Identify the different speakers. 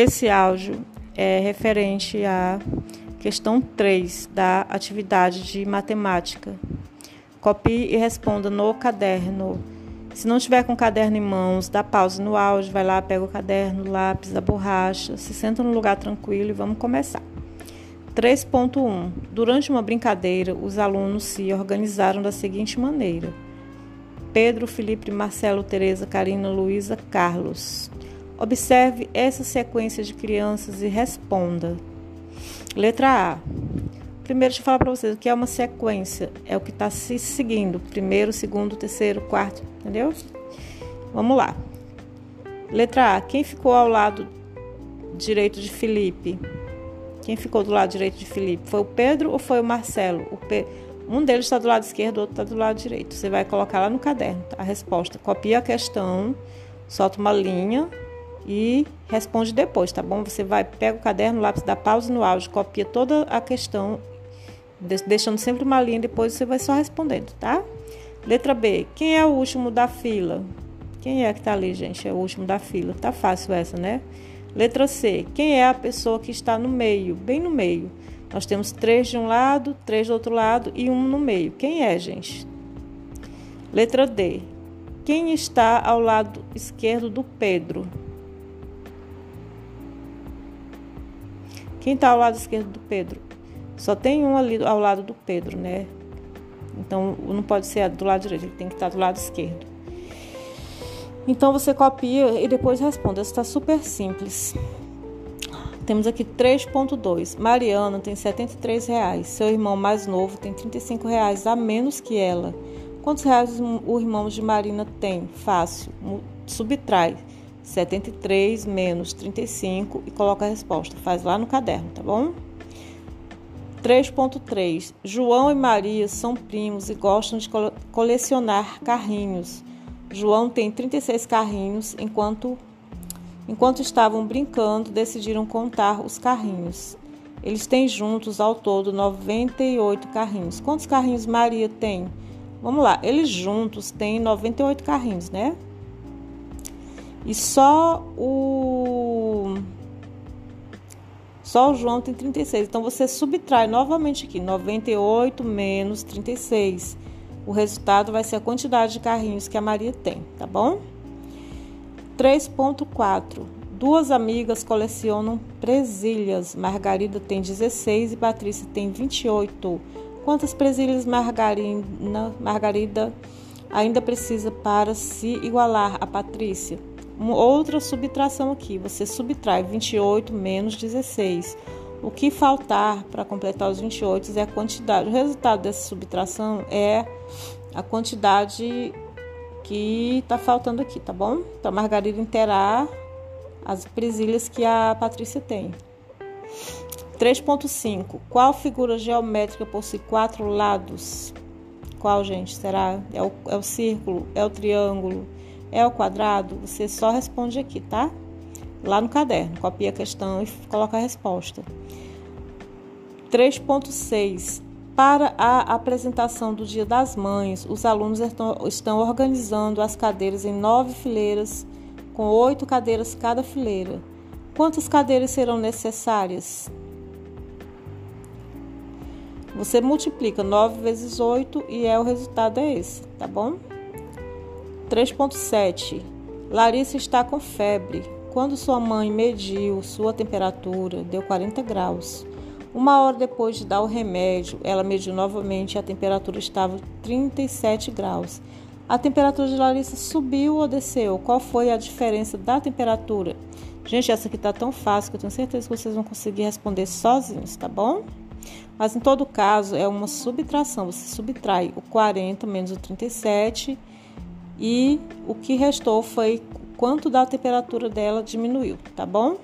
Speaker 1: Esse áudio é referente à questão 3 da atividade de matemática. Copie e responda no caderno. Se não tiver com o caderno em mãos, dá pausa no áudio, vai lá, pega o caderno, lápis, a borracha, se senta num lugar tranquilo e vamos começar. 3.1 Durante uma brincadeira, os alunos se organizaram da seguinte maneira: Pedro, Felipe, Marcelo, Teresa, Karina, Luísa, Carlos. Observe essa sequência de crianças e responda. Letra A. Primeiro, deixa eu falar para vocês o que é uma sequência. É o que está se seguindo. Primeiro, segundo, terceiro, quarto. Entendeu? Vamos lá. Letra A. Quem ficou ao lado direito de Felipe? Quem ficou do lado direito de Felipe? Foi o Pedro ou foi o Marcelo? O Pe... Um deles está do lado esquerdo, o outro está do lado direito. Você vai colocar lá no caderno a resposta. Copia a questão, solta uma linha e responde depois, tá bom? Você vai, pega o caderno, o lápis, dá pausa no áudio, copia toda a questão, deixando sempre uma linha, depois você vai só respondendo, tá? Letra B. Quem é o último da fila? Quem é que tá ali, gente? É o último da fila. Tá fácil essa, né? Letra C. Quem é a pessoa que está no meio? Bem no meio. Nós temos três de um lado, três do outro lado e um no meio. Quem é, gente? Letra D. Quem está ao lado esquerdo do Pedro? Quem está ao lado esquerdo do Pedro? Só tem um ali ao lado do Pedro, né? Então não pode ser do lado direito, ele tem que estar do lado esquerdo. Então você copia e depois responde. Está super simples. Temos aqui 3.2. Mariana tem 73 reais. Seu irmão mais novo tem 35 reais a menos que ela. Quantos reais o irmão de Marina tem? Fácil. Subtrai 73 menos 35 e coloca a resposta. Faz lá no caderno, tá bom? 3.3. João e Maria são primos e gostam de colecionar carrinhos. João tem 36 carrinhos, enquanto enquanto estavam brincando, decidiram contar os carrinhos. Eles têm juntos ao todo 98 carrinhos. Quantos carrinhos Maria tem? Vamos lá, eles juntos têm 98 carrinhos, né? E só o só o João tem 36. Então você subtrai novamente aqui 98 menos 36. O resultado vai ser a quantidade de carrinhos que a Maria tem, tá bom? 3.4. Duas amigas colecionam presilhas. Margarida tem 16 e Patrícia tem 28. Quantas presilhas Margarina, Margarida ainda precisa para se igualar a Patrícia? Uma outra subtração aqui. Você subtrai 28 menos 16. O que faltar para completar os 28 é a quantidade. O resultado dessa subtração é a quantidade que está faltando aqui, tá bom? Então, a Margarida interar as presilhas que a Patrícia tem. 3.5. Qual figura geométrica possui quatro lados? Qual, gente? Será? É o, é o círculo? É o triângulo? É o quadrado? Você só responde aqui, tá? lá no caderno. Copia a questão e coloca a resposta. 3.6. Para a apresentação do Dia das Mães, os alunos estão organizando as cadeiras em nove fileiras, com oito cadeiras cada fileira. Quantas cadeiras serão necessárias? Você multiplica 9 vezes 8 e é o resultado é esse, tá bom? 3.7. Larissa está com febre. Quando sua mãe mediu sua temperatura, deu 40 graus. Uma hora depois de dar o remédio, ela mediu novamente e a temperatura estava 37 graus. A temperatura de Larissa subiu ou desceu? Qual foi a diferença da temperatura? Gente, essa aqui está tão fácil que eu tenho certeza que vocês vão conseguir responder sozinhos, tá bom? Mas em todo caso, é uma subtração. Você subtrai o 40 menos o 37 e o que restou foi quanto da temperatura dela diminuiu, tá bom?